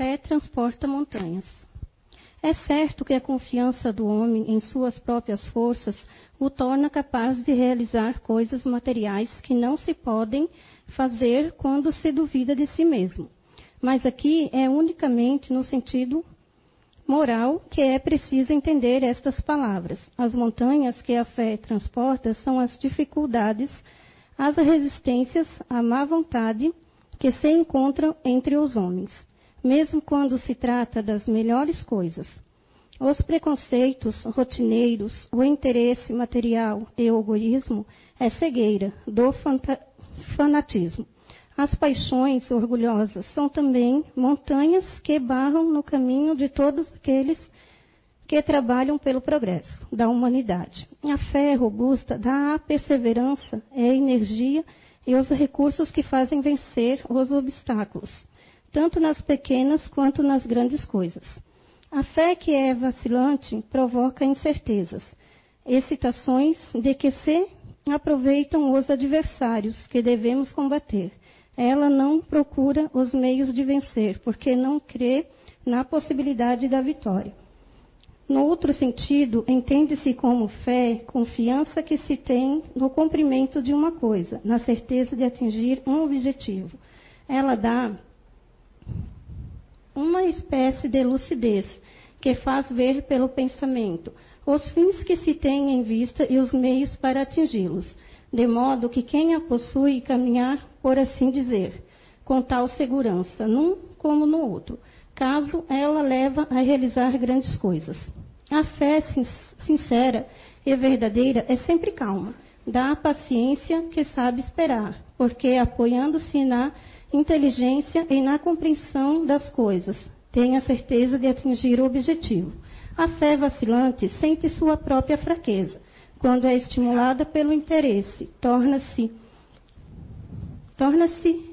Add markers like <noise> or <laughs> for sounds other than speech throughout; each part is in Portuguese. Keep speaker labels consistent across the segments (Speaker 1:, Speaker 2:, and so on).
Speaker 1: fé transporta montanhas. É certo que a confiança do homem em suas próprias forças o torna capaz de realizar coisas materiais que não se podem fazer quando se duvida de si mesmo. Mas aqui é unicamente no sentido moral que é preciso entender estas palavras. As montanhas que a fé transporta são as dificuldades, as resistências, a má vontade que se encontram entre os homens mesmo quando se trata das melhores coisas. Os preconceitos rotineiros, o interesse material e o egoísmo é cegueira do fanatismo. As paixões orgulhosas são também montanhas que barram no caminho de todos aqueles que trabalham pelo progresso da humanidade. A fé robusta dá a perseverança, é energia e os recursos que fazem vencer os obstáculos tanto nas pequenas quanto nas grandes coisas. A fé que é vacilante provoca incertezas, excitações de que se aproveitam os adversários que devemos combater. Ela não procura os meios de vencer, porque não crê na possibilidade da vitória. No outro sentido, entende-se como fé, confiança que se tem no cumprimento de uma coisa, na certeza de atingir um objetivo. Ela dá uma espécie de lucidez que faz ver pelo pensamento os fins que se tem em vista e os meios para atingi-los, de modo que quem a possui caminhar, por assim dizer, com tal segurança, num como no outro, caso ela leva a realizar grandes coisas. A fé sincera e verdadeira é sempre calma, dá a paciência que sabe esperar, porque apoiando-se na inteligência e na compreensão das coisas. Tenha certeza de atingir o objetivo. A fé vacilante sente sua própria fraqueza. Quando é estimulada pelo interesse, torna-se torna-se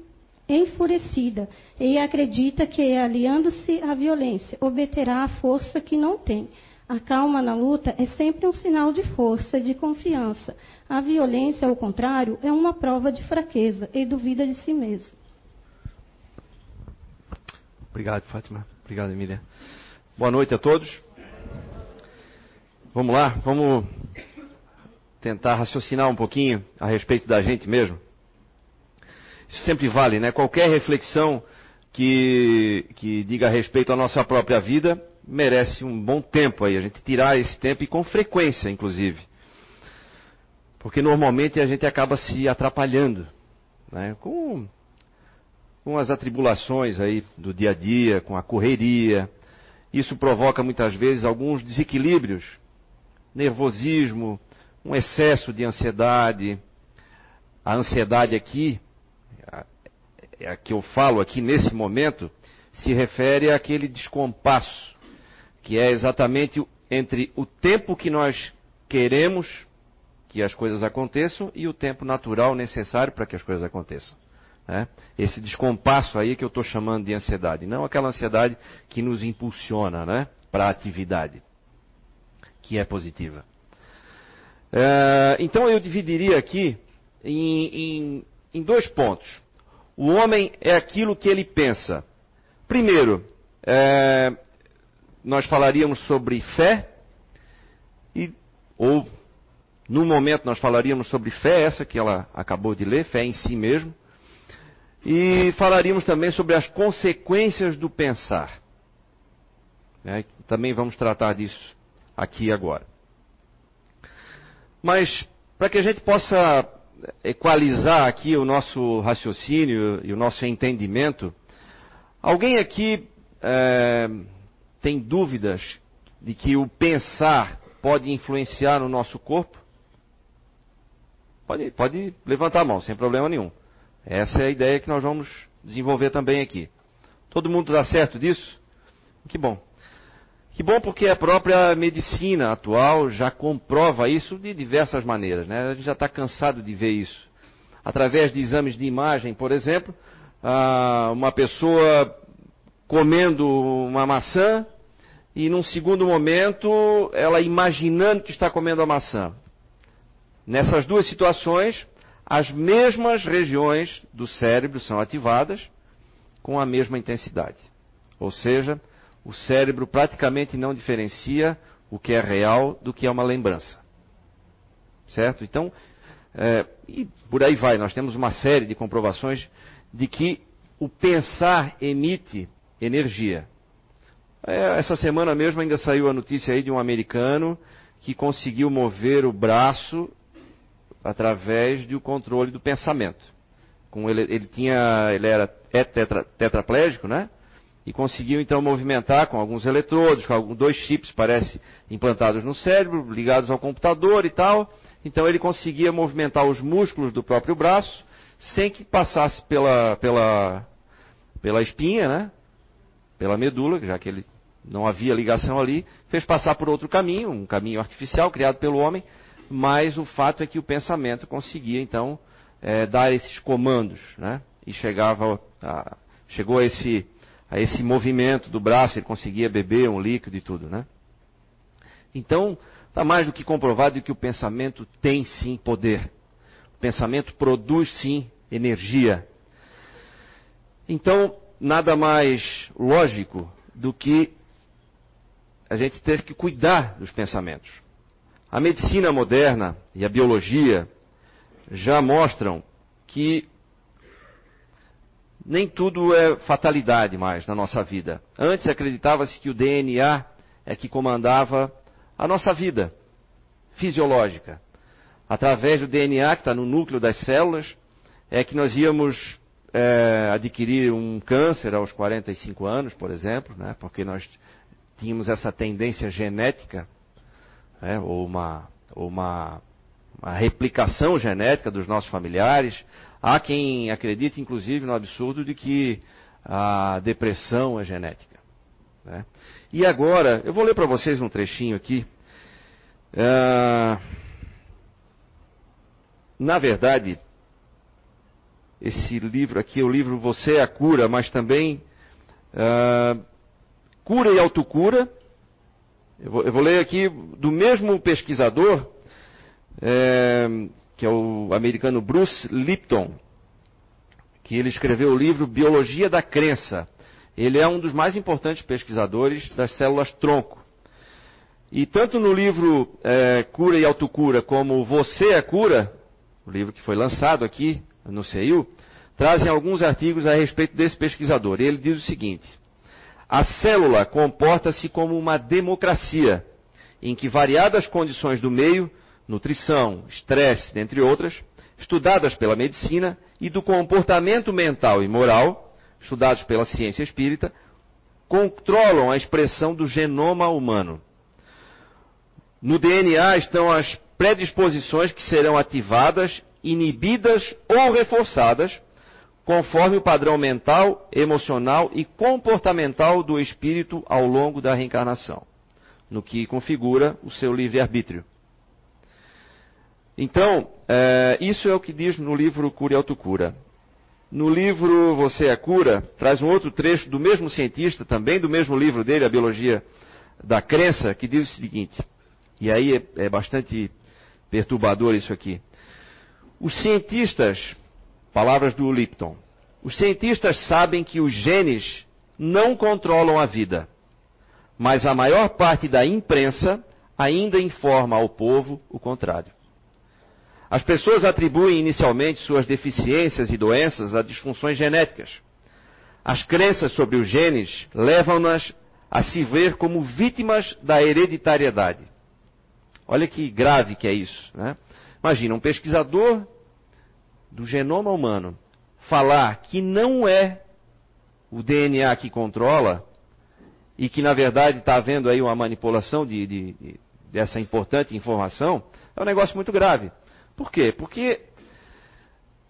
Speaker 1: enfurecida e acredita que, aliando-se à violência, obterá a força que não tem. A calma na luta é sempre um sinal de força e de confiança. A violência, ao contrário, é uma prova de fraqueza e duvida de si mesmo.
Speaker 2: Obrigado, Fátima. Obrigado, Emília. Boa noite a todos. Vamos lá, vamos tentar raciocinar um pouquinho a respeito da gente mesmo. Isso sempre vale, né? Qualquer reflexão que, que diga a respeito à nossa própria vida merece um bom tempo aí, a gente tirar esse tempo e com frequência, inclusive. Porque normalmente a gente acaba se atrapalhando, né? Com com as atribulações aí do dia a dia, com a correria. Isso provoca muitas vezes alguns desequilíbrios, nervosismo, um excesso de ansiedade. A ansiedade aqui, é a que eu falo aqui nesse momento, se refere àquele descompasso, que é exatamente entre o tempo que nós queremos que as coisas aconteçam e o tempo natural necessário para que as coisas aconteçam. Né? Esse descompasso aí que eu estou chamando de ansiedade. Não aquela ansiedade que nos impulsiona né? para a atividade, que é positiva. É, então eu dividiria aqui em, em, em dois pontos. O homem é aquilo que ele pensa. Primeiro, é, nós falaríamos sobre fé, e, ou no momento nós falaríamos sobre fé, essa que ela acabou de ler, fé em si mesmo. E falaríamos também sobre as consequências do pensar. É, também vamos tratar disso aqui agora. Mas, para que a gente possa equalizar aqui o nosso raciocínio e o nosso entendimento, alguém aqui é, tem dúvidas de que o pensar pode influenciar no nosso corpo? Pode, pode levantar a mão, sem problema nenhum. Essa é a ideia que nós vamos desenvolver também aqui. Todo mundo dá certo disso? Que bom. Que bom porque a própria medicina atual já comprova isso de diversas maneiras. Né? A gente já está cansado de ver isso. Através de exames de imagem, por exemplo, uma pessoa comendo uma maçã e num segundo momento ela imaginando que está comendo a maçã. Nessas duas situações, as mesmas regiões do cérebro são ativadas com a mesma intensidade. Ou seja, o cérebro praticamente não diferencia o que é real do que é uma lembrança. Certo? Então, é, e por aí vai, nós temos uma série de comprovações de que o pensar emite energia. É, essa semana mesmo ainda saiu a notícia aí de um americano que conseguiu mover o braço através do controle do pensamento. Com ele, ele tinha, ele era é tetra, tetraplégico, né? E conseguiu então movimentar com alguns eletrodos, com dois chips, parece, implantados no cérebro, ligados ao computador e tal. Então ele conseguia movimentar os músculos do próprio braço sem que passasse pela, pela, pela espinha, né? Pela medula, já que ele não havia ligação ali, fez passar por outro caminho, um caminho artificial criado pelo homem, mas o fato é que o pensamento conseguia então é, dar esses comandos, né? E chegava a, chegou a esse, a esse movimento do braço, ele conseguia beber um líquido e tudo, né? Então, está mais do que comprovado que o pensamento tem sim poder. O pensamento produz sim energia. Então, nada mais lógico do que a gente ter que cuidar dos pensamentos. A medicina moderna e a biologia já mostram que nem tudo é fatalidade mais na nossa vida. Antes acreditava-se que o DNA é que comandava a nossa vida fisiológica. Através do DNA que está no núcleo das células, é que nós íamos é, adquirir um câncer aos 45 anos, por exemplo, né, porque nós tínhamos essa tendência genética, né, ou, uma, uma, uma replicação genética dos nossos familiares. Há quem acredite, inclusive, no absurdo de que a depressão é genética. Né? E agora, eu vou ler para vocês um trechinho aqui. Uh, na verdade, esse livro aqui é o livro Você é a Cura, mas também uh, Cura e Autocura. Eu vou, eu vou ler aqui do mesmo pesquisador, é, que é o americano Bruce Lipton, que ele escreveu o livro Biologia da Crença. Ele é um dos mais importantes pesquisadores das células tronco. E tanto no livro é, Cura e Autocura como Você é Cura, o livro que foi lançado aqui no CEIU, trazem alguns artigos a respeito desse pesquisador. Ele diz o seguinte: a célula comporta-se como uma democracia, em que variadas condições do meio, nutrição, estresse, dentre outras, estudadas pela medicina, e do comportamento mental e moral, estudados pela ciência espírita, controlam a expressão do genoma humano. No DNA estão as predisposições que serão ativadas, inibidas ou reforçadas conforme o padrão mental, emocional e comportamental do espírito ao longo da reencarnação, no que configura o seu livre-arbítrio. Então, é, isso é o que diz no livro Cura e Autocura. No livro Você é Cura, traz um outro trecho do mesmo cientista, também do mesmo livro dele, A Biologia da Crença, que diz o seguinte, e aí é, é bastante perturbador isso aqui. Os cientistas Palavras do Lipton. Os cientistas sabem que os genes não controlam a vida, mas a maior parte da imprensa ainda informa ao povo o contrário. As pessoas atribuem inicialmente suas deficiências e doenças a disfunções genéticas. As crenças sobre os genes levam-nas a se ver como vítimas da hereditariedade. Olha que grave que é isso. Né? Imagina, um pesquisador do genoma humano falar que não é o DNA que controla e que na verdade está havendo aí uma manipulação de, de, de, dessa importante informação, é um negócio muito grave. Por quê? Porque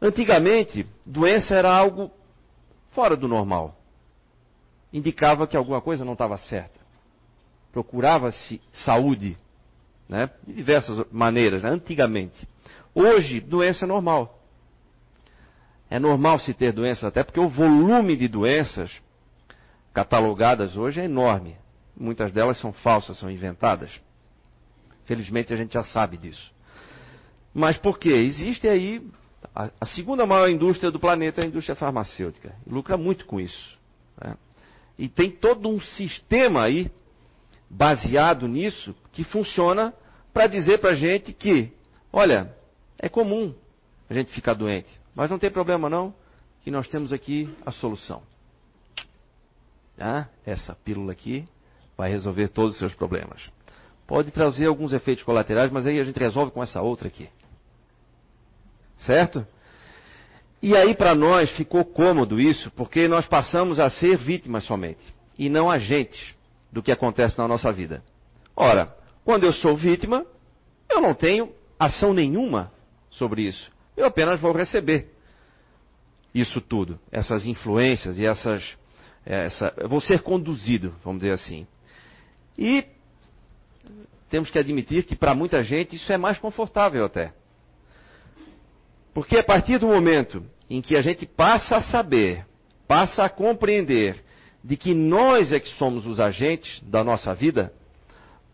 Speaker 2: antigamente doença era algo fora do normal. Indicava que alguma coisa não estava certa. Procurava-se saúde, né? de diversas maneiras, né? antigamente. Hoje, doença é normal. É normal se ter doenças, até porque o volume de doenças catalogadas hoje é enorme. Muitas delas são falsas, são inventadas. Felizmente a gente já sabe disso. Mas por quê? Existe aí a, segunda maior indústria do planeta é a indústria farmacêutica. E lucra muito com isso. Né? E tem todo um sistema aí, baseado nisso, que funciona para dizer para a gente que, olha, é comum a gente ficar doente, mas não tem problema não, que nós temos aqui a solução. Ah, essa pílula aqui vai resolver todos os seus problemas. Pode trazer alguns efeitos colaterais, mas aí a gente resolve com essa outra aqui. Certo? E aí para nós ficou cômodo isso, porque nós passamos a ser vítimas somente, e não agentes do que acontece na nossa vida. Ora, quando eu sou vítima, eu não tenho ação nenhuma sobre isso. Eu apenas vou receber isso tudo, essas influências e essas. Essa, eu vou ser conduzido, vamos dizer assim. E temos que admitir que para muita gente isso é mais confortável até. Porque a partir do momento em que a gente passa a saber, passa a compreender de que nós é que somos os agentes da nossa vida,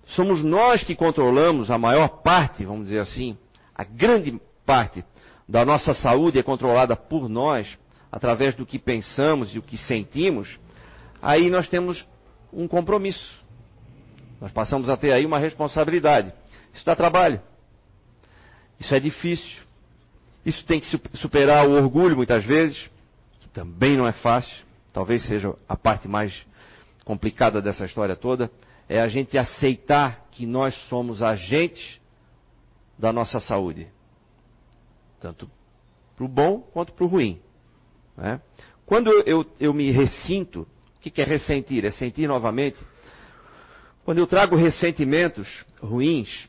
Speaker 2: somos nós que controlamos a maior parte, vamos dizer assim, a grande parte da nossa saúde é controlada por nós, através do que pensamos e o que sentimos, aí nós temos um compromisso. Nós passamos a ter aí uma responsabilidade. Isso dá trabalho. Isso é difícil. Isso tem que superar o orgulho muitas vezes, que também não é fácil. Talvez seja a parte mais complicada dessa história toda. É a gente aceitar que nós somos agentes da nossa saúde. Tanto para o bom quanto para o ruim. Né? Quando eu, eu, eu, me ressinto, o que, que é ressentir? É sentir novamente. Quando eu trago ressentimentos ruins,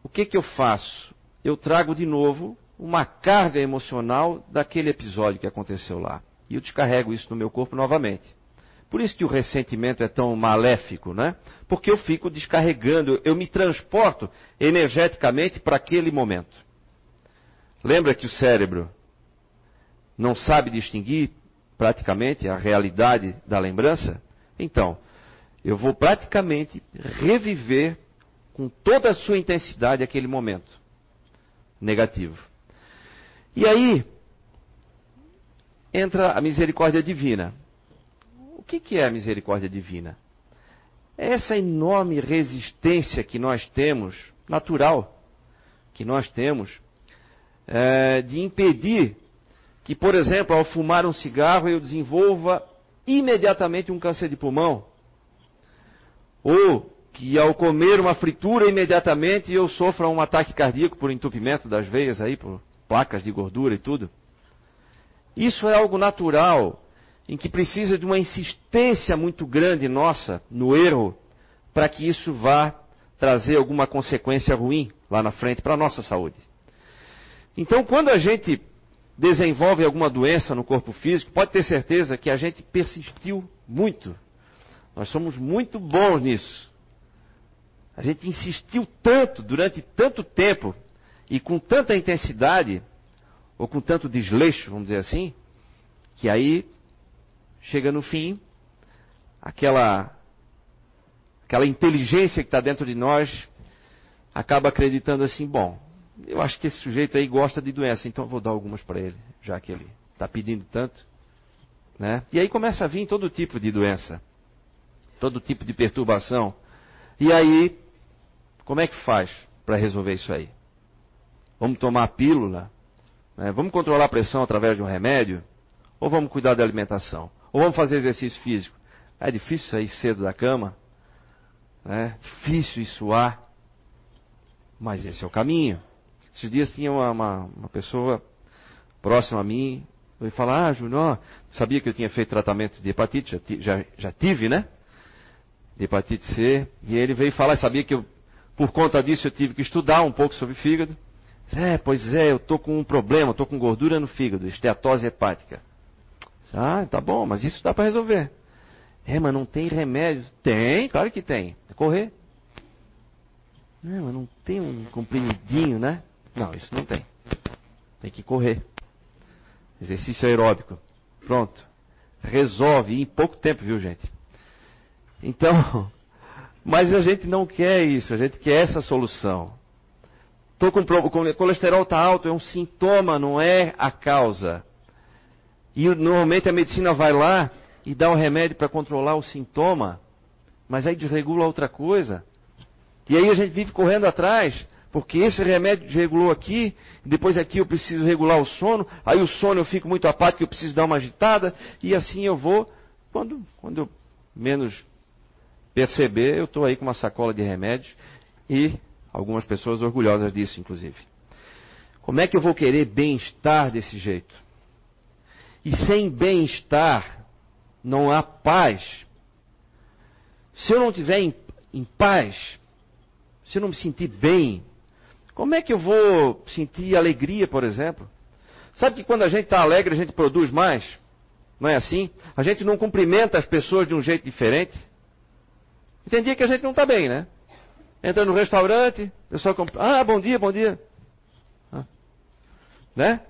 Speaker 2: o que, que eu faço? Eu trago de novo uma carga emocional daquele episódio que aconteceu lá. E eu descarrego isso no meu corpo novamente. Por isso que o ressentimento é tão maléfico, né? Porque eu fico descarregando, eu me transporto energeticamente para aquele momento. Lembra que o cérebro não sabe distinguir praticamente a realidade da lembrança? Então, eu vou praticamente reviver com toda a sua intensidade aquele momento negativo. E aí entra a misericórdia divina. O que, que é a misericórdia divina? É essa enorme resistência que nós temos, natural, que nós temos, é, de impedir que, por exemplo, ao fumar um cigarro eu desenvolva imediatamente um câncer de pulmão. Ou que ao comer uma fritura imediatamente eu sofra um ataque cardíaco por entupimento das veias aí, por placas de gordura e tudo. Isso é algo natural, em que precisa de uma insistência muito grande nossa no erro, para que isso vá trazer alguma consequência ruim lá na frente para a nossa saúde. Então, quando a gente desenvolve alguma doença no corpo físico, pode ter certeza que a gente persistiu muito. Nós somos muito bons nisso. A gente insistiu tanto, durante tanto tempo, e com tanta intensidade, ou com tanto desleixo, vamos dizer assim, que aí chega no fim, aquela, aquela inteligência que está dentro de nós acaba acreditando assim: bom, eu acho que esse sujeito aí gosta de doença, então eu vou dar algumas para ele, já que ele está pedindo tanto. Né? E aí começa a vir todo tipo de doença, todo tipo de perturbação. E aí, como é que faz para resolver isso aí? Vamos tomar a pílula? Né? Vamos controlar a pressão através de um remédio? Ou vamos cuidar da alimentação? Ou vamos fazer exercício físico? É difícil sair cedo da cama. É difícil suar. Mas esse é o caminho. Esses dias tinha uma, uma, uma pessoa próxima a mim. Eu falar, ah, Júnior, sabia que eu tinha feito tratamento de hepatite, já, já, já tive, né? De hepatite C. E ele veio falar, sabia que eu, por conta disso eu tive que estudar um pouco sobre fígado. É, pois é, eu tô com um problema, tô com gordura no fígado, esteatose hepática. Ah, tá bom, mas isso dá para resolver. É, mas não tem remédio. Tem, claro que tem. É correr. Não, mas não tem um comprimidinho, né? Não, isso não tem. Tem que correr. Exercício aeróbico. Pronto. Resolve em pouco tempo, viu, gente? Então, <laughs> mas a gente não quer isso, a gente quer essa solução. Estou com, o colesterol está alto, é um sintoma, não é a causa. E normalmente a medicina vai lá e dá o remédio para controlar o sintoma, mas aí desregula outra coisa. E aí a gente vive correndo atrás, porque esse remédio desregulou aqui, depois aqui eu preciso regular o sono, aí o sono eu fico muito apático, eu preciso dar uma agitada, e assim eu vou. Quando, quando eu menos perceber, eu estou aí com uma sacola de remédios e algumas pessoas orgulhosas disso, inclusive. Como é que eu vou querer bem-estar desse jeito? E sem bem-estar não há paz. Se eu não estiver em, em paz, se eu não me sentir bem, como é que eu vou sentir alegria, por exemplo? Sabe que quando a gente está alegre, a gente produz mais? Não é assim? A gente não cumprimenta as pessoas de um jeito diferente. Tem dia que a gente não está bem, né? Entra no restaurante, o pessoal compra. Ah, bom dia, bom dia. Ah. Né?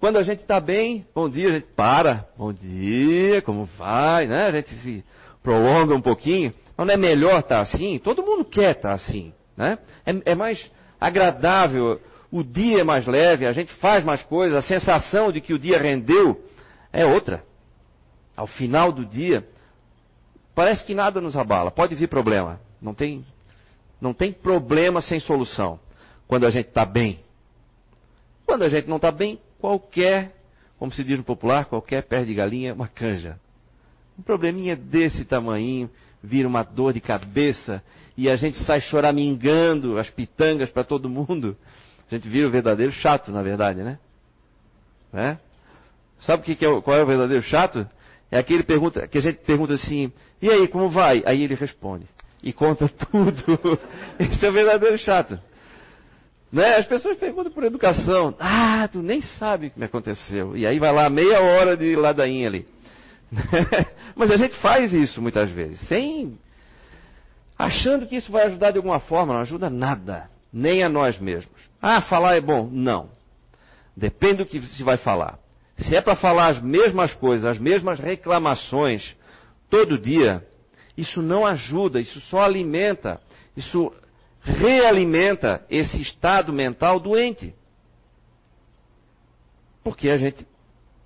Speaker 2: Quando a gente está bem, bom dia, a gente para. Bom dia, como vai? Né? A gente se prolonga um pouquinho. Não é melhor estar tá assim? Todo mundo quer estar tá assim. Né? É, é mais agradável, o dia é mais leve, a gente faz mais coisas, a sensação de que o dia rendeu é outra. Ao final do dia, parece que nada nos abala. Pode vir problema. Não tem, não tem problema sem solução. Quando a gente está bem. Quando a gente não está bem, qualquer, como se diz no popular, qualquer pé de galinha é uma canja. Um probleminha desse tamanho vira uma dor de cabeça e a gente sai choramingando as pitangas para todo mundo. A gente vira o verdadeiro chato, na verdade, né? né? Sabe o que, que é, qual é o verdadeiro chato? É aquele pergunta, que a gente pergunta assim, e aí, como vai? Aí ele responde. E conta <laughs> tudo. Esse é o verdadeiro chato. Né? As pessoas perguntam por educação. Ah, tu nem sabe o que me aconteceu. E aí vai lá meia hora de ladainha ali. <laughs> Mas a gente faz isso muitas vezes, sem. achando que isso vai ajudar de alguma forma. Não ajuda nada. Nem a nós mesmos. Ah, falar é bom? Não. Depende do que se vai falar. Se é para falar as mesmas coisas, as mesmas reclamações todo dia, isso não ajuda, isso só alimenta, isso realimenta esse estado mental doente. Porque a gente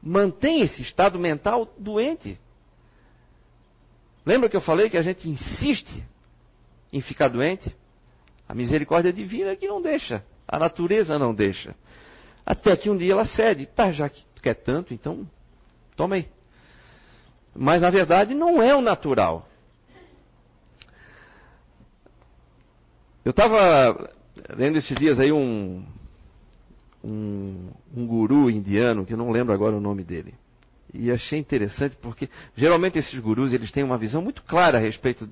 Speaker 2: mantém esse estado mental doente. Lembra que eu falei que a gente insiste em ficar doente? A misericórdia divina é que não deixa, a natureza não deixa. Até que um dia ela cede. Tá, já que tu quer tanto, então toma aí. Mas na verdade não é o natural. Eu estava lendo esses dias aí um, um, um, guru indiano, que eu não lembro agora o nome dele. E achei interessante porque geralmente esses gurus eles têm uma visão muito clara a respeito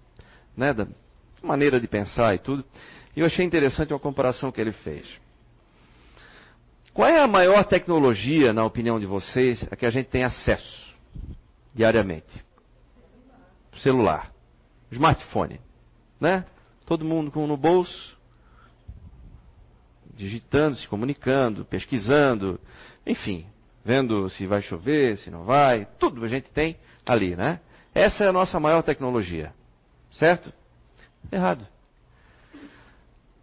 Speaker 2: né, da maneira de pensar e tudo. E eu achei interessante uma comparação que ele fez. Qual é a maior tecnologia, na opinião de vocês, a que a gente tem acesso diariamente? Celular. Smartphone. Né? Todo mundo com no bolso, digitando, se comunicando, pesquisando, enfim, vendo se vai chover, se não vai, tudo a gente tem ali, né? Essa é a nossa maior tecnologia. Certo? Errado.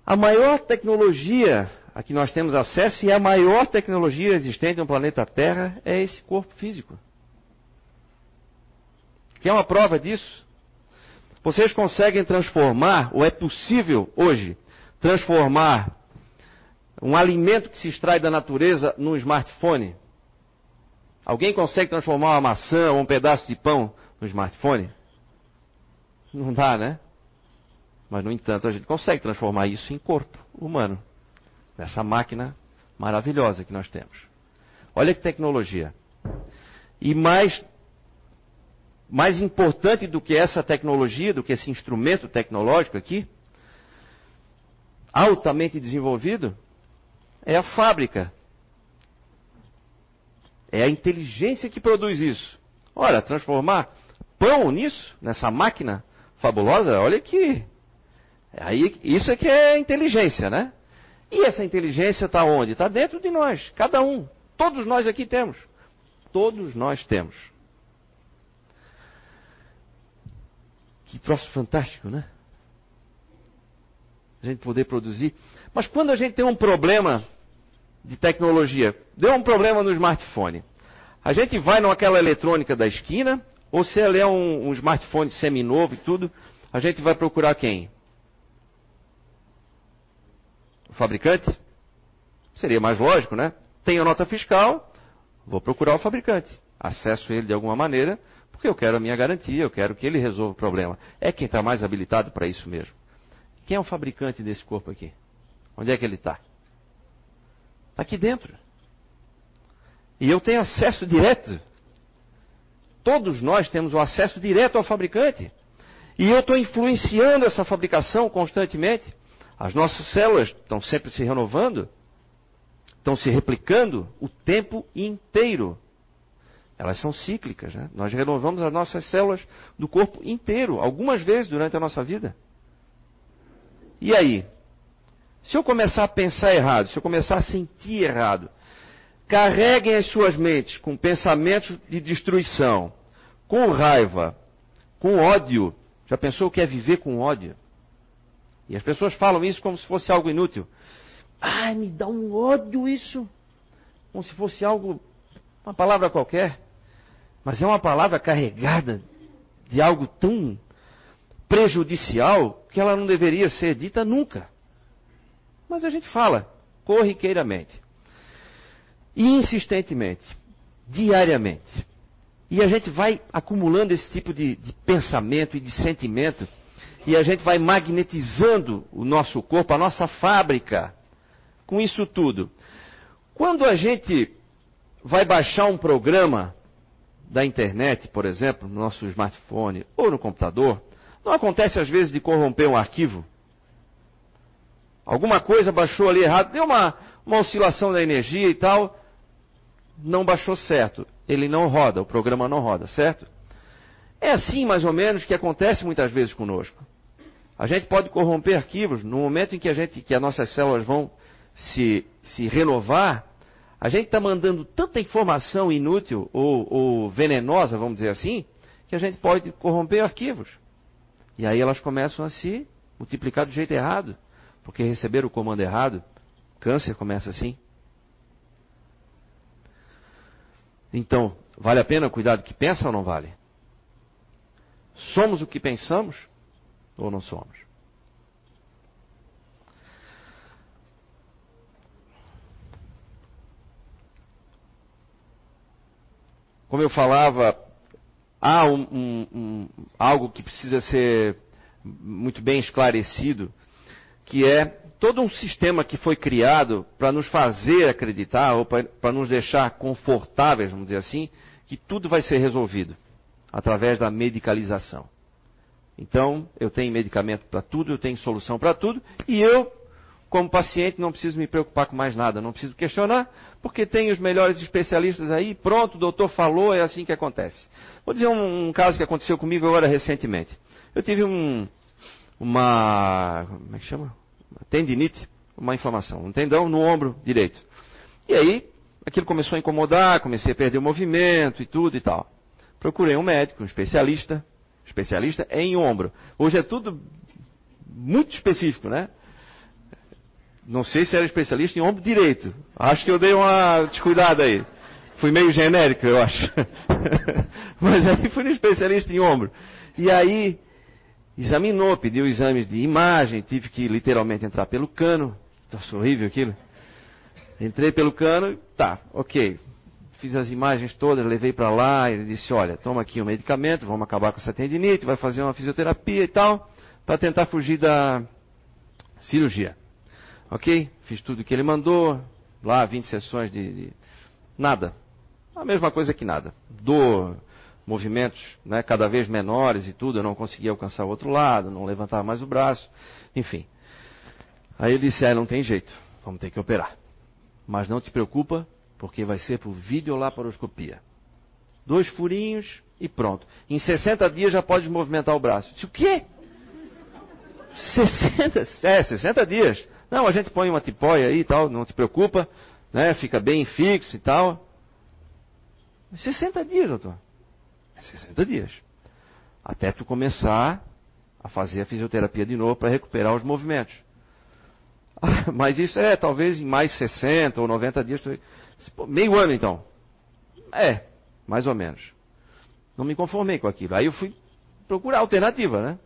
Speaker 2: A maior tecnologia a que nós temos acesso e a maior tecnologia existente no planeta Terra é esse corpo físico. Quer uma prova disso? Vocês conseguem transformar, ou é possível hoje, transformar um alimento que se extrai da natureza num smartphone? Alguém consegue transformar uma maçã ou um pedaço de pão no smartphone? Não dá, né? Mas, no entanto, a gente consegue transformar isso em corpo humano nessa máquina maravilhosa que nós temos. Olha que tecnologia. E mais, mais importante do que essa tecnologia, do que esse instrumento tecnológico aqui, altamente desenvolvido, é a fábrica. É a inteligência que produz isso. Olha, transformar pão nisso, nessa máquina fabulosa, olha que. Aí, isso é que é inteligência, né? E essa inteligência está onde? Está dentro de nós, cada um. Todos nós aqui temos. Todos nós temos. Que troço fantástico, né? A gente poder produzir. Mas quando a gente tem um problema de tecnologia, deu um problema no smartphone. A gente vai naquela eletrônica da esquina Ou se ela é um, um smartphone semi-novo e tudo, a gente vai procurar quem? O fabricante? Seria mais lógico, né? Tenho nota fiscal, vou procurar o fabricante. Acesso ele de alguma maneira, porque eu quero a minha garantia, eu quero que ele resolva o problema. É quem está mais habilitado para isso mesmo. Quem é o fabricante desse corpo aqui? Onde é que ele? Está aqui dentro. E eu tenho acesso direto. Todos nós temos o acesso direto ao fabricante. E eu estou influenciando essa fabricação constantemente. As nossas células estão sempre se renovando, estão se replicando o tempo inteiro. Elas são cíclicas, né? Nós renovamos as nossas células do corpo inteiro, algumas vezes durante a nossa vida. E aí? Se eu começar a pensar errado, se eu começar a sentir errado, carreguem as suas mentes com pensamentos de destruição, com raiva, com ódio. Já pensou o que é viver com ódio? E as pessoas falam isso como se fosse algo inútil. Ai, me dá um ódio isso. Como se fosse algo, uma palavra qualquer. Mas é uma palavra carregada de algo tão prejudicial que ela não deveria ser dita nunca. Mas a gente fala corriqueiramente, e insistentemente, diariamente. E a gente vai acumulando esse tipo de, de pensamento e de sentimento, e a gente vai magnetizando o nosso corpo, a nossa fábrica, com isso tudo. Quando a gente vai baixar um programa da internet, por exemplo, no nosso smartphone ou no computador, não acontece às vezes de corromper um arquivo? Alguma coisa baixou ali errado, deu uma, uma oscilação da energia e tal, não baixou certo. Ele não roda, o programa não roda, certo? É assim mais ou menos que acontece muitas vezes conosco. A gente pode corromper arquivos no momento em que, a gente, que as nossas células vão se, se renovar, a gente está mandando tanta informação inútil ou, ou, venenosa, vamos dizer assim, que a gente pode corromper arquivos. E aí elas começam a se multiplicar do jeito errado, porque receberam o comando errado. Câncer começa assim. Então, vale a pena cuidar do que pensa ou não vale? Somos o que pensamos ou não somos? Como eu falava, há um, um, um, algo que precisa ser muito bem esclarecido, que é todo um sistema que foi criado para nos fazer acreditar, ou para nos deixar confortáveis, vamos dizer assim, que tudo vai ser resolvido através da medicalização. Então, eu tenho medicamento para tudo, eu tenho solução para tudo, e eu como paciente, não preciso me preocupar com mais nada, não preciso questionar, porque tem os melhores especialistas aí, pronto, o doutor falou, é assim que acontece. Vou dizer um, um caso que aconteceu comigo agora recentemente. Eu tive um, uma, como é que chama? Uma tendinite, uma inflamação, um tendão no ombro direito. E aí, aquilo começou a incomodar, comecei a perder o movimento e tudo e tal. Procurei um médico, um especialista, especialista em ombro. Hoje é tudo muito específico, né? Não sei se era especialista em ombro direito. Acho que eu dei uma descuidada aí. Fui meio genérico, eu acho. <laughs> Mas aí fui no especialista em ombro. E aí examinou, pediu exames de imagem, tive que literalmente entrar pelo cano. Nossa, horrível aquilo. Entrei pelo cano, tá, ok. Fiz as imagens todas, levei para lá, ele disse, olha, toma aqui o um medicamento, vamos acabar com essa tendinite, vai fazer uma fisioterapia e tal, para tentar fugir da cirurgia. Ok? Fiz tudo o que ele mandou. Lá, 20 sessões de, de, Nada. A mesma coisa que nada. Dor, movimentos né, cada vez menores e tudo. Eu não conseguia alcançar o outro lado, não levantava mais o braço. Enfim. Aí ele disse: ah, não tem jeito. Vamos ter que operar. Mas não te preocupa, porque vai ser por videolaparoscopia. Dois furinhos e pronto. Em 60 dias já pode movimentar o braço. Disse, o quê? <laughs> 60? É, 60 dias. Não, a gente põe uma tipóia aí e tal, não te preocupa, né? Fica bem fixo e tal. 60 dias, doutor. 60 dias. Até tu começar a fazer a fisioterapia de novo para recuperar os movimentos. <laughs> Mas isso é talvez em mais 60 ou 90 dias. Meio ano então. É, mais ou menos. Não me conformei com aquilo. Aí eu fui procurar alternativa, né?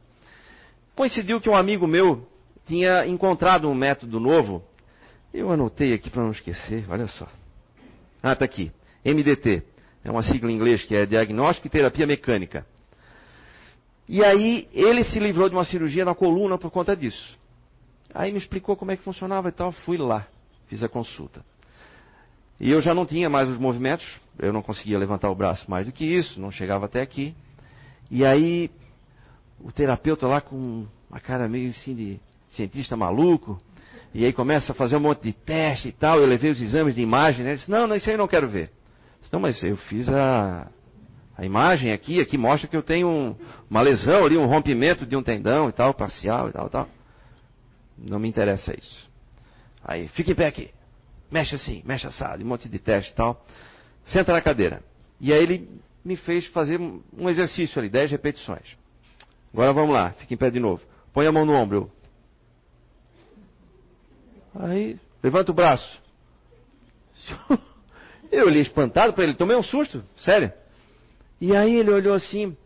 Speaker 2: Coincidiu que um amigo meu tinha encontrado um método novo. Eu anotei aqui para não esquecer, olha só. Ah, tá aqui. MDT. É uma sigla em inglês que é Diagnóstico e Terapia Mecânica. E aí ele se livrou de uma cirurgia na coluna por conta disso. Aí me explicou como é que funcionava e tal, fui lá, fiz a consulta. E eu já não tinha mais os movimentos, eu não conseguia levantar o braço mais do que isso, não chegava até aqui. E aí o terapeuta lá com uma cara meio assim de cientista maluco, e aí começa a fazer um monte de teste e tal, eu levei os exames de imagem, né? Ele disse, não, não, isso aí eu não quero ver. Não, mas eu fiz a, a imagem aqui, aqui mostra que eu tenho um, uma lesão ali, um rompimento de um tendão e tal, parcial e tal, tal. Não me interessa isso. Aí, fica em pé aqui mexe assim, mexe assado, um monte de teste e tal. Senta na cadeira. E aí ele me fez fazer um exercício ali, 10 repetições. Agora vamos lá, fica em pé de novo. Põe a mão no ombro. Aí, levanta o braço. Eu olhei espantado para ele, tomei um susto, sério. E aí ele olhou assim: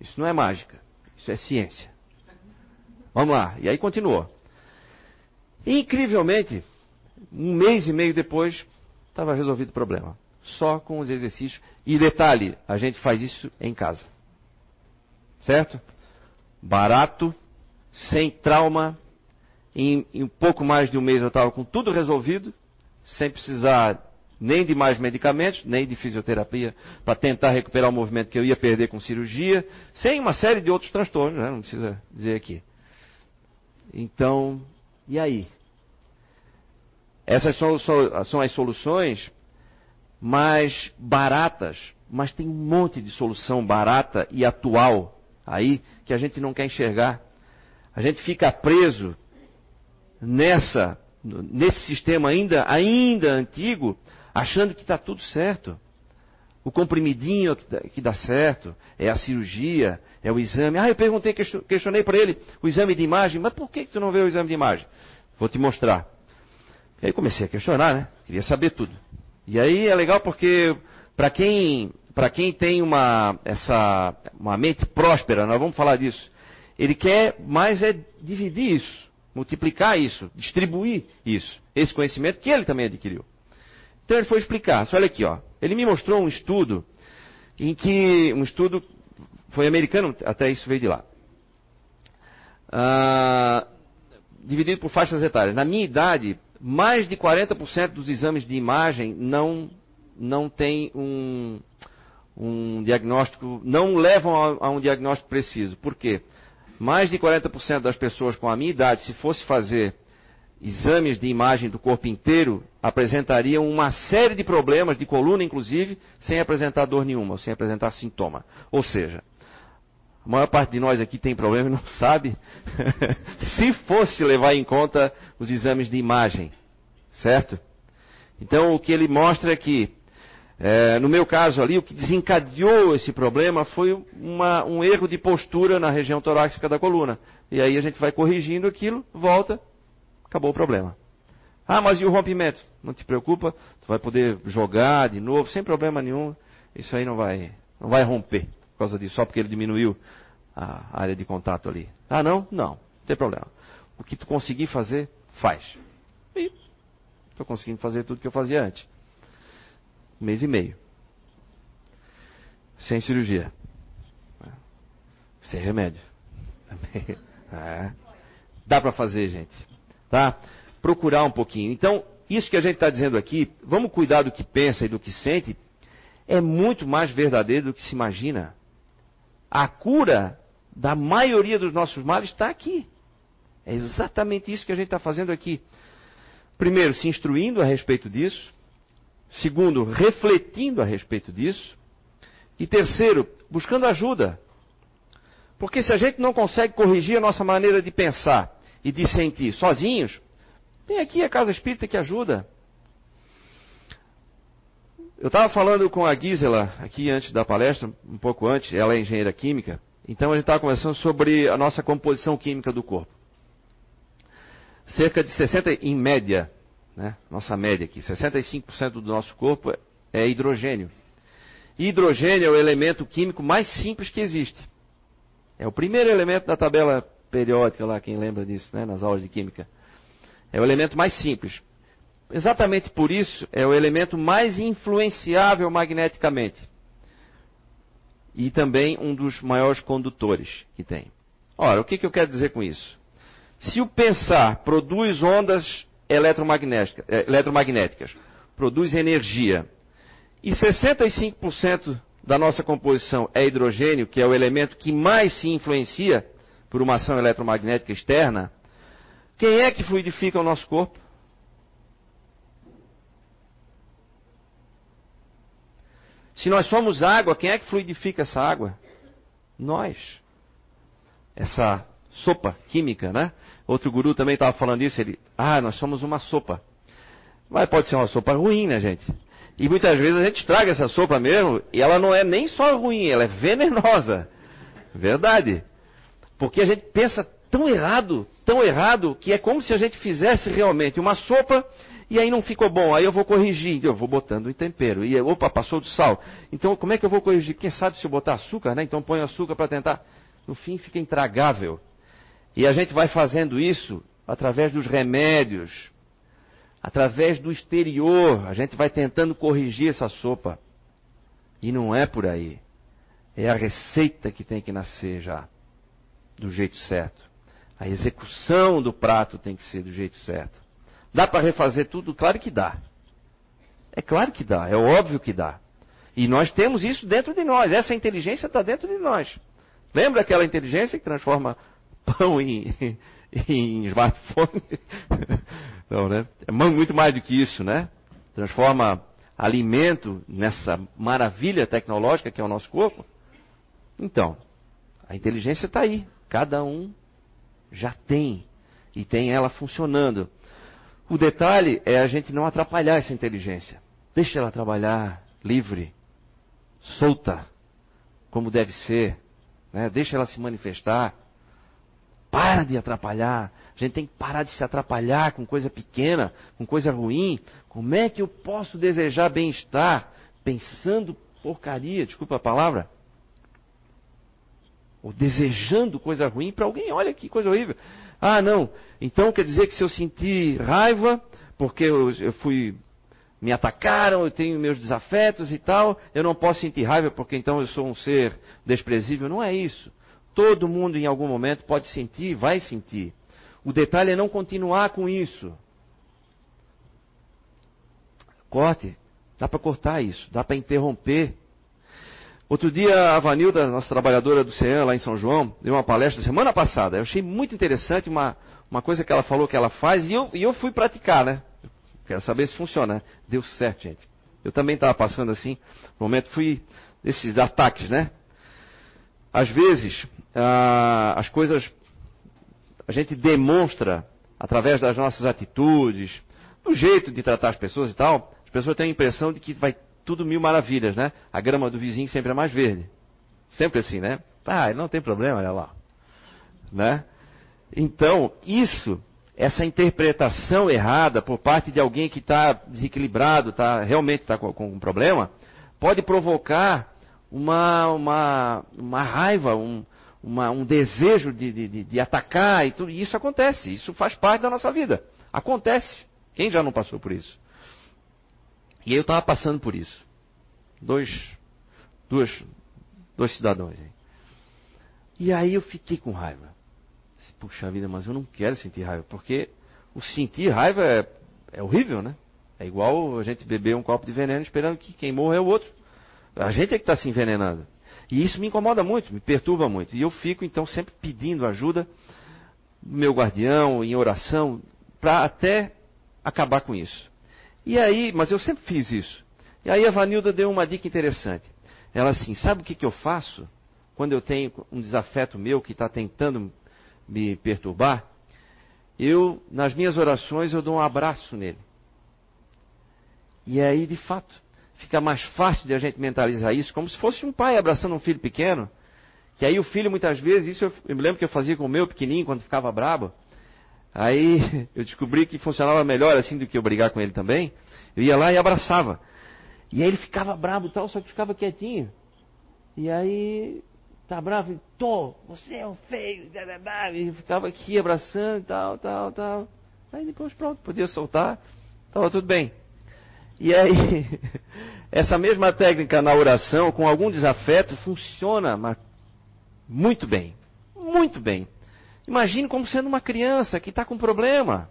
Speaker 2: Isso não é mágica, isso é ciência. Vamos lá. E aí continuou. Incrivelmente, um mês e meio depois, estava resolvido o problema. Só com os exercícios. E detalhe, a gente faz isso em casa. Certo? Barato, sem trauma. Em, em pouco mais de um mês eu estava com tudo resolvido, sem precisar nem de mais medicamentos, nem de fisioterapia, para tentar recuperar o movimento que eu ia perder com cirurgia, sem uma série de outros transtornos, né? não precisa dizer aqui. Então, e aí? Essas são, são as soluções mais baratas, mas tem um monte de solução barata e atual aí que a gente não quer enxergar. A gente fica preso nessa, nesse sistema ainda, ainda antigo, achando que está tudo certo. O comprimidinho que dá certo, é a cirurgia, é o exame. Ah, eu perguntei, questionei para ele o exame de imagem, mas por que, tu não vê o exame de imagem? Vou te mostrar. E aí comecei a questionar, né? Queria saber tudo. E aí é legal porque para quem para quem tem uma essa uma mente próspera, nós vamos falar disso. Ele quer mais é dividir isso, multiplicar isso, distribuir isso, esse conhecimento que ele também adquiriu. Então ele foi explicar. Olha aqui, ó. Ele me mostrou um estudo em que um estudo foi americano, até isso veio de lá. Ah, dividido por faixas etárias. Na minha idade, mais de 40% dos exames de imagem não, não tem um, um diagnóstico, não levam a, a, um diagnóstico preciso. Por quê? Mais de 40% das pessoas com a minha idade, se fosse fazer exames de imagem do corpo inteiro, apresentariam uma série de problemas, de coluna inclusive, sem apresentar dor nenhuma, sem apresentar sintoma. Ou seja, a maior parte de nós aqui tem problema e não <laughs> sabe. <laughs> Se fosse levar em conta os exames de imagem, certo? Então o que ele mostra é que, é, no meu caso ali, o que desencadeou esse problema foi uma, um erro de postura na região torácica da coluna. E aí a gente vai corrigindo aquilo, volta, acabou o problema. Ah, mas e o rompimento? Não te preocupa, tu vai poder jogar de novo, sem problema nenhum. Isso aí não vai, não vai romper causa disso, só porque ele diminuiu a área de contato ali. Ah, não? Não, não tem problema. O que tu conseguir fazer, faz. E estou conseguindo fazer tudo que eu fazia antes. Um mês e meio. Sem cirurgia. Sem remédio. <laughs> É. Dá para fazer, gente. Tá? Procurar um pouquinho. Então, isso que a gente está dizendo aqui, vamos cuidar do que pensa e do que sente, é muito mais verdadeiro do que se imagina. A cura da maioria dos nossos males está aqui. É exatamente isso que a gente está fazendo aqui. Primeiro, se instruindo a respeito disso. Segundo, refletindo a respeito disso. E terceiro, buscando ajuda. Porque se a gente não consegue corrigir a nossa maneira de pensar e de sentir sozinhos, tem aqui a Casa Espírita que ajuda. Eu estava falando com a Gisela aqui antes da palestra, um pouco antes, ela é engenheira química, então a gente estava conversando sobre a nossa composição química do corpo. Cerca de 60, em média, né, nossa média aqui, 65% do nosso corpo é hidrogênio. Hidrogênio é o elemento químico mais simples que existe. É o primeiro elemento da tabela periódica lá, quem lembra disso, né, nas aulas de química. É o elemento mais simples. Exatamente por isso, é o elemento mais influenciável magneticamente. E também um dos maiores condutores que tem. Ora, o que, que eu quero dizer com isso? Se o pensar produz ondas eh, eletromagnéticas produz energia, e 65% da nossa composição é hidrogênio, que é o elemento que mais se influencia por uma ação eletromagnética externa, quem é que fluidifica o nosso corpo? Se nós somos água, quem é que fluidifica essa água? Nós. Essa sopa química, né? Outro guru também estava falando isso. Ele, ah, nós somos uma sopa. Mas pode ser uma sopa ruim, né, gente? E muitas vezes a gente estraga essa sopa mesmo, e ela não é nem só ruim, ela é venenosa. Verdade. Porque a gente pensa tão errado, tão errado, que é como se a gente fizesse realmente uma sopa e aí não ficou bom, aí eu vou corrigir, eu vou botando o tempero. E opa, passou do sal. Então como é que eu vou corrigir? Quem sabe se eu botar açúcar, né? Então põe açúcar para tentar. No fim fica intragável. E a gente vai fazendo isso através dos remédios, através do exterior, a gente vai tentando corrigir essa sopa. E não é por aí. É a receita que tem que nascer já, do jeito certo. A execução do prato tem que ser do jeito certo. Dá para refazer tudo? Claro que dá. É claro que dá, é óbvio que dá. E nós temos isso dentro de nós, essa inteligência está dentro de nós. Lembra aquela inteligência que transforma pão em, <laughs> em smartphone? <laughs> Não, né? É muito mais do que isso, né? Transforma alimento nessa maravilha tecnológica que é o nosso corpo. Então, a inteligência está aí. Cada um já tem. E tem ela funcionando. O detalhe é a gente não atrapalhar essa inteligência. Deixa ela trabalhar livre, solta, como deve ser. Né? Deixa ela se manifestar. Para de atrapalhar. A gente tem que parar de se atrapalhar com coisa pequena, com coisa ruim. Como é que eu posso desejar bem-estar pensando porcaria, desculpa a palavra? Ou desejando coisa ruim para alguém. Olha que coisa horrível. Ah, não. Então quer dizer que se eu sentir raiva, porque eu, eu fui. Me atacaram, eu tenho meus desafetos e tal, eu não posso sentir raiva porque então eu sou um ser desprezível. Não é isso. Todo mundo em algum momento pode sentir, vai sentir. O detalhe é não continuar com isso. Corte. Dá para cortar isso, dá para interromper. Outro dia, a Vanilda, nossa trabalhadora do CEAM lá em São João, deu uma palestra semana passada. Eu achei muito interessante uma, uma coisa que ela falou que ela faz e eu, e eu fui praticar, né? Quero saber se funciona. Né? Deu certo, gente. Eu também estava passando assim, no momento fui esses ataques, né? Às vezes, ah, as coisas a gente demonstra através das nossas atitudes, do jeito de tratar as pessoas e tal, as pessoas têm a impressão de que vai tudo mil maravilhas, né? A grama do vizinho sempre é mais verde. Sempre assim, né? Ah, não tem problema, olha lá. Né? Então, isso, essa interpretação errada por parte de alguém que está desequilibrado, tá, realmente está com, com um problema, pode provocar uma, uma, uma raiva, um, uma, um desejo de, de, de, atacar e tudo. E isso acontece, isso faz parte da nossa vida. Acontece. Quem já não passou por isso? E eu estava passando por isso. Dois, dois, dois cidadãos aí. E aí eu fiquei com raiva. Puxa vida, mas eu não quero sentir raiva, porque o sentir raiva é, é horrível, né? É igual a gente beber um copo de veneno esperando que quem morra é o outro. A gente é que está se envenenando. E isso me incomoda muito, me perturba muito. E eu fico então sempre pedindo ajuda do meu guardião, em oração, para até acabar com isso. E aí, mas eu sempre fiz isso. E aí a Vanilda deu uma dica interessante. Ela assim, sabe o que, que eu faço quando eu tenho um desafeto meu que está tentando me perturbar? Eu, nas minhas orações, eu dou um abraço nele. E aí, de fato, fica mais fácil de a gente mentalizar isso, como se fosse um pai abraçando um filho pequeno. Que aí o filho, muitas vezes, isso eu, eu me lembro que eu fazia com o meu pequenininho, quando ficava brabo. Aí <laughs> eu descobri que funcionava melhor assim do que eu brigar com ele também. Eu ia lá e abraçava. E aí ele ficava bravo e tal, só que ficava quietinho. E aí, tá bravo, tô, você é um feio, e ficava aqui abraçando e tal, tal, tal. Aí depois pronto, podia soltar, estava tudo bem. E aí, <laughs> essa mesma técnica na oração, com algum desafeto, funciona mas muito bem. Muito bem. Imagine como sendo uma criança que está com problema,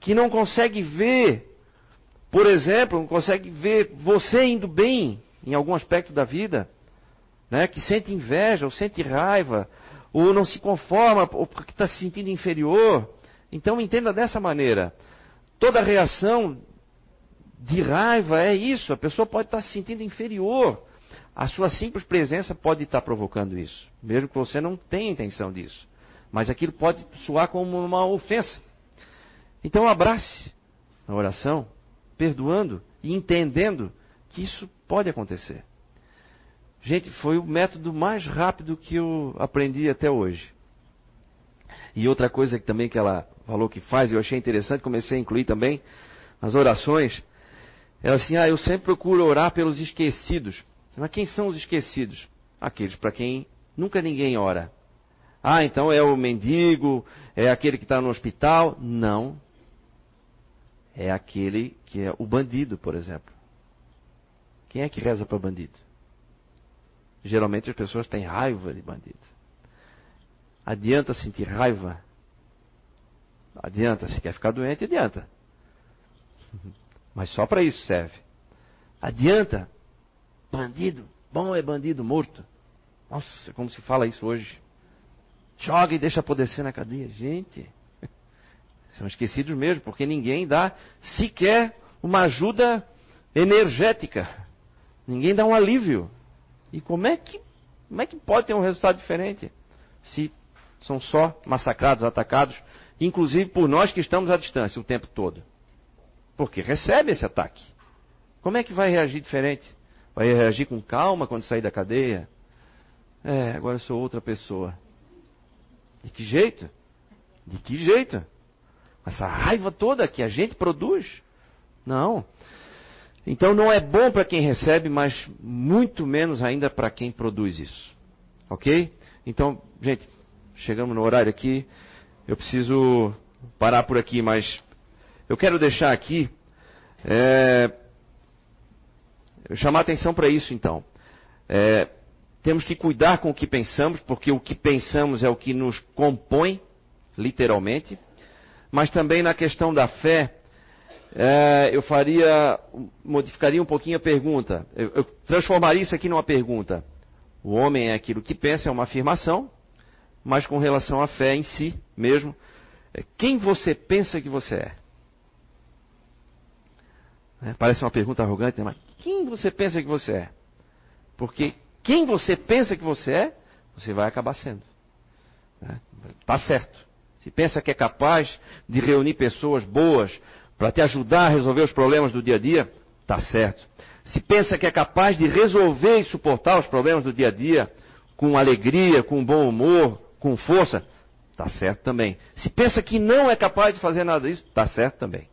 Speaker 2: que não consegue ver por exemplo, consegue ver você indo bem em algum aspecto da vida, né? que sente inveja, ou sente raiva, ou não se conforma, ou porque está se sentindo inferior. Então entenda dessa maneira. Toda reação de raiva é isso. A pessoa pode estar se sentindo inferior. A sua simples presença pode estar provocando isso, mesmo que você não tenha intenção disso. Mas aquilo pode soar como uma ofensa. Então abrace na oração perdoando e entendendo que isso pode acontecer. Gente, foi o método mais rápido que eu aprendi até hoje. E outra coisa que também que ela falou que faz, eu achei interessante, comecei a incluir também nas orações. Ela assim, ah, eu sempre procuro orar pelos esquecidos. Mas quem são os esquecidos? Aqueles para quem nunca ninguém ora. Ah, então é o mendigo, é aquele que está no hospital. Não, é aquele que é o bandido, por exemplo. Quem é que reza para bandido? Geralmente as pessoas têm raiva de bandido. Adianta sentir raiva? Adianta. Se quer ficar doente, adianta. Mas só para isso serve. Adianta. Bandido. Bom é bandido morto. Nossa, como se fala isso hoje. Joga e deixa apodrecer na cadeia. Gente. <laughs> São esquecidos mesmo, porque ninguém dá sequer uma ajuda energética. Ninguém dá um alívio. E como é que, como é que pode ter um resultado diferente? Se são só massacrados, atacados, inclusive por nós que estamos à distância o tempo todo. Porque recebe esse ataque. Como é que vai reagir diferente? Vai reagir com calma quando sair da cadeia? É, agora eu sou outra pessoa. De que jeito? De que jeito? Essa raiva toda que a gente produz. Não. Então não é bom para quem recebe, mas muito menos ainda para quem produz isso. Ok? Então, gente, chegamos no horário aqui. Eu preciso parar por aqui, mas eu quero deixar aqui. É, chamar atenção para isso então. É, temos que cuidar com o que pensamos, porque o que pensamos é o que nos compõe, literalmente mas também na questão da fé, é, eu faria, modificaria um pouquinho a pergunta. Eu, eu transformaria isso aqui numa pergunta. O homem é aquilo que pensa, é uma afirmação, mas com relação à fé em si mesmo, é, quem você pensa que você é? é? Parece uma pergunta arrogante, né? mas quem você pensa que você é? Porque quem você pensa que você é, você vai acabar sendo. Está né? certo. Se pensa que é capaz de reunir pessoas boas para te ajudar a resolver os problemas do dia a dia, está certo. Se pensa que é capaz de resolver e suportar os problemas do dia a dia com alegria, com bom humor, com força, está certo também. Se pensa que não é capaz de fazer nada disso, está certo também.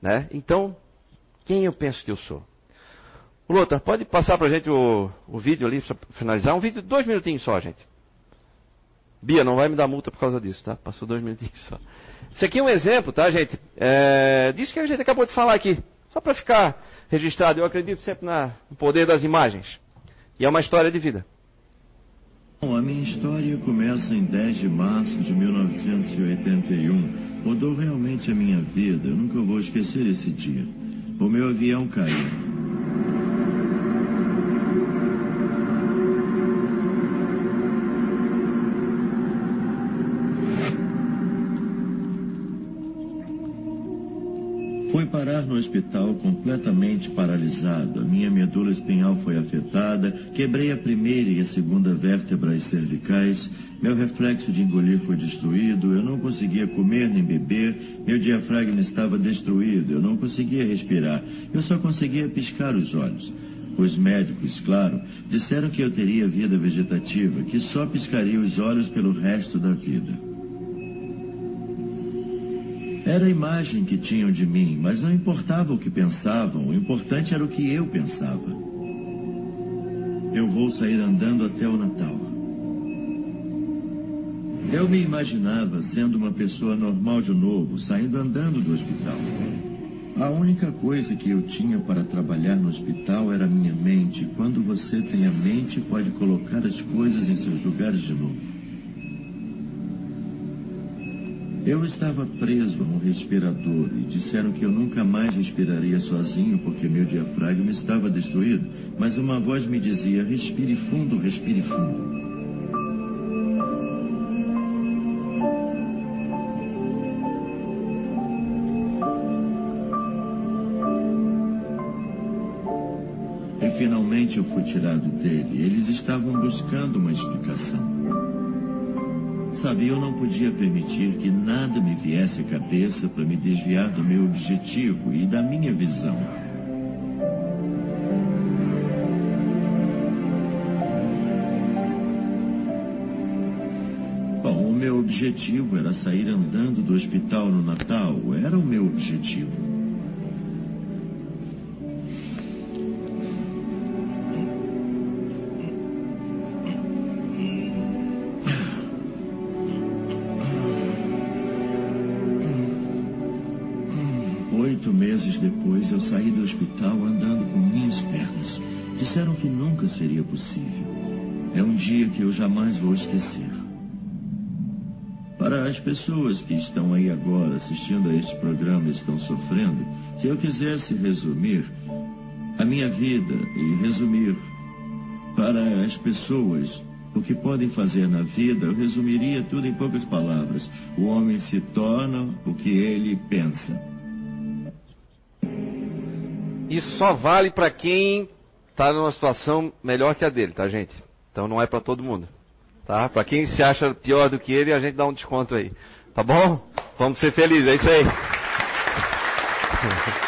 Speaker 2: Né? Então, quem eu penso que eu sou? Luta, pode passar para a gente o, o vídeo ali para finalizar? Um vídeo de dois minutinhos só, gente. Bia, não vai me dar multa por causa disso, tá? Passou dois minutinhos só. Isso aqui é um exemplo, tá, gente? É, disso que a gente acabou de falar aqui. Só para ficar registrado. Eu acredito sempre na, no poder das imagens. E é uma história de vida.
Speaker 3: Bom, a minha história começa em 10 de março de 1981. Mudou realmente a minha vida. Eu nunca vou esquecer esse dia. O meu avião caiu. No hospital completamente paralisado. A minha medula espinhal foi afetada, quebrei a primeira e a segunda vértebras cervicais, meu reflexo de engolir foi destruído, eu não conseguia comer nem beber, meu diafragma estava destruído, eu não conseguia respirar, eu só conseguia piscar os olhos. Os médicos, claro, disseram que eu teria vida vegetativa, que só piscaria os olhos pelo resto da vida. Era a imagem que tinham de mim, mas não importava o que pensavam, o importante era o que eu pensava. Eu vou sair andando até o Natal. Eu me imaginava sendo uma pessoa normal de novo, saindo andando do hospital. A única coisa que eu tinha para trabalhar no hospital era a minha mente. Quando você tem a mente, pode colocar as coisas em seus lugares de novo. Eu estava preso a um respirador e disseram que eu nunca mais respiraria sozinho porque meu diafragma estava destruído. Mas uma voz me dizia: respire fundo, respire fundo. Finalmente eu fui tirado dele. Eles estavam buscando uma explicação. Sabe, eu não podia permitir que nada me viesse à cabeça para me desviar do meu objetivo e da minha visão. Bom, o meu objetivo era sair andando do hospital no Natal. Era o meu objetivo. Seria possível. É um dia que eu jamais vou esquecer. Para as pessoas que estão aí agora assistindo a este programa e estão sofrendo, se eu quisesse resumir a minha vida e resumir para as pessoas o que podem fazer na vida, eu resumiria tudo em poucas palavras. O homem se torna o que ele pensa.
Speaker 2: Isso só vale para quem está numa situação melhor que a dele, tá, gente? Então não é para todo mundo. Tá? Para quem se acha pior do que ele, a gente dá um desconto aí. Tá bom? Vamos ser felizes, é isso aí. <laughs>